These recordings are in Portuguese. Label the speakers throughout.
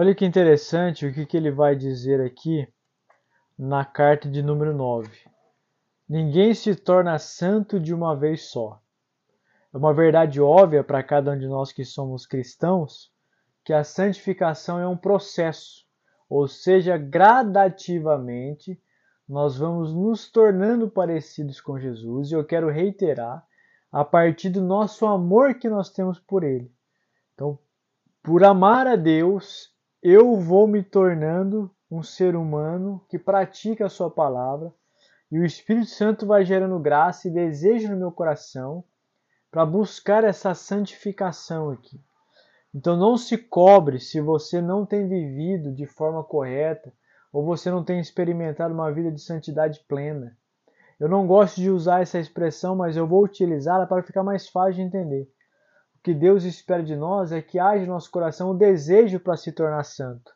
Speaker 1: Olha que interessante o que, que ele vai dizer aqui na carta de número 9. Ninguém se torna santo de uma vez só. É uma verdade óbvia para cada um de nós que somos cristãos que a santificação é um processo, ou seja, gradativamente nós vamos nos tornando parecidos com Jesus, e eu quero reiterar, a partir do nosso amor que nós temos por Ele. Então, por amar a Deus, eu vou me tornando um ser humano que pratica a Sua palavra, e o Espírito Santo vai gerando graça e desejo no meu coração para buscar essa santificação aqui. Então não se cobre se você não tem vivido de forma correta ou você não tem experimentado uma vida de santidade plena. Eu não gosto de usar essa expressão, mas eu vou utilizá-la para ficar mais fácil de entender. Que Deus espera de nós é que haja no nosso coração o desejo para se tornar santo,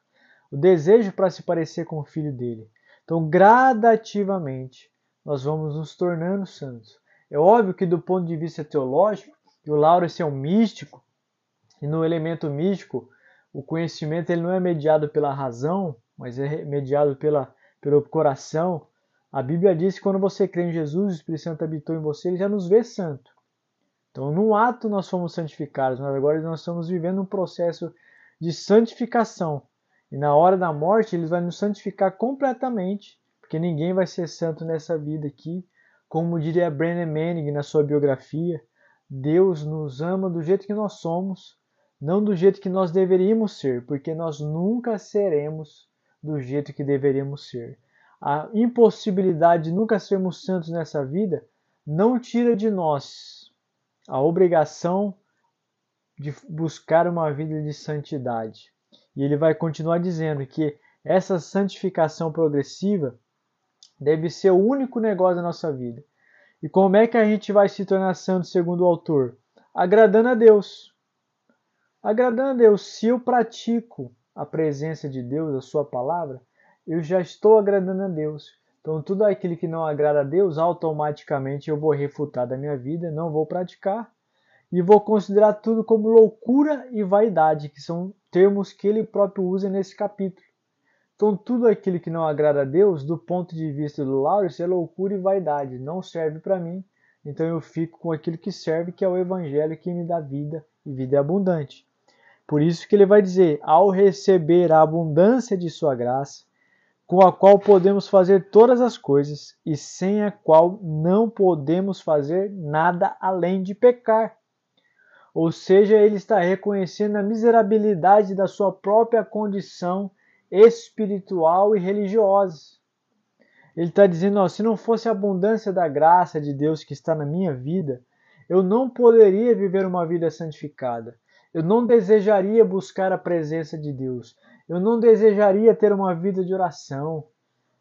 Speaker 1: o desejo para se parecer com o Filho dele. Então, gradativamente, nós vamos nos tornando santos. É óbvio que, do ponto de vista teológico, o Lauro é um místico, e no elemento místico, o conhecimento ele não é mediado pela razão, mas é mediado pela, pelo coração. A Bíblia diz que quando você crê em Jesus, o Espírito Santo habitou em você, ele já nos vê santo. Então, no ato nós fomos santificados, mas agora nós estamos vivendo um processo de santificação. E na hora da morte, ele vai nos santificar completamente, porque ninguém vai ser santo nessa vida aqui. Como diria Brennan Manning na sua biografia, Deus nos ama do jeito que nós somos, não do jeito que nós deveríamos ser, porque nós nunca seremos do jeito que deveríamos ser. A impossibilidade de nunca sermos santos nessa vida não tira de nós a obrigação de buscar uma vida de santidade. E ele vai continuar dizendo que essa santificação progressiva deve ser o único negócio da nossa vida. E como é que a gente vai se tornar santo segundo o autor? Agradando a Deus. Agradando a Deus. Se eu pratico a presença de Deus, a sua palavra, eu já estou agradando a Deus. Então, tudo aquilo que não agrada a Deus, automaticamente eu vou refutar da minha vida, não vou praticar e vou considerar tudo como loucura e vaidade, que são termos que ele próprio usa nesse capítulo. Então, tudo aquilo que não agrada a Deus, do ponto de vista do Laurence, é loucura e vaidade, não serve para mim. Então, eu fico com aquilo que serve, que é o Evangelho que me dá vida e vida abundante. Por isso que ele vai dizer: ao receber a abundância de sua graça, com a qual podemos fazer todas as coisas e sem a qual não podemos fazer nada além de pecar. Ou seja, ele está reconhecendo a miserabilidade da sua própria condição espiritual e religiosa. Ele está dizendo: ó, se não fosse a abundância da graça de Deus que está na minha vida, eu não poderia viver uma vida santificada. Eu não desejaria buscar a presença de Deus. Eu não desejaria ter uma vida de oração.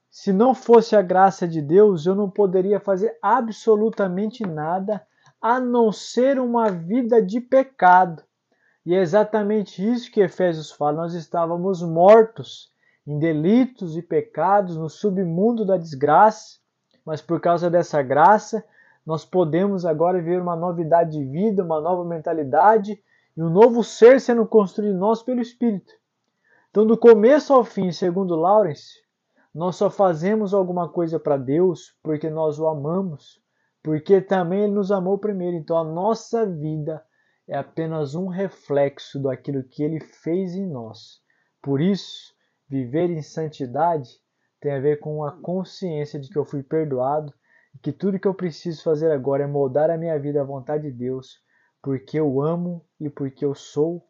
Speaker 1: Se não fosse a graça de Deus, eu não poderia fazer absolutamente nada a não ser uma vida de pecado. E é exatamente isso que Efésios fala: nós estávamos mortos em delitos e pecados no submundo da desgraça, mas por causa dessa graça, nós podemos agora ver uma novidade de vida, uma nova mentalidade e um novo ser sendo construído em nós pelo Espírito. Então, do começo ao fim, segundo Lawrence, nós só fazemos alguma coisa para Deus porque nós o amamos, porque também Ele nos amou primeiro. Então, a nossa vida é apenas um reflexo daquilo que Ele fez em nós. Por isso, viver em santidade tem a ver com a consciência de que eu fui perdoado e que tudo que eu preciso fazer agora é moldar a minha vida à vontade de Deus porque eu amo e porque eu sou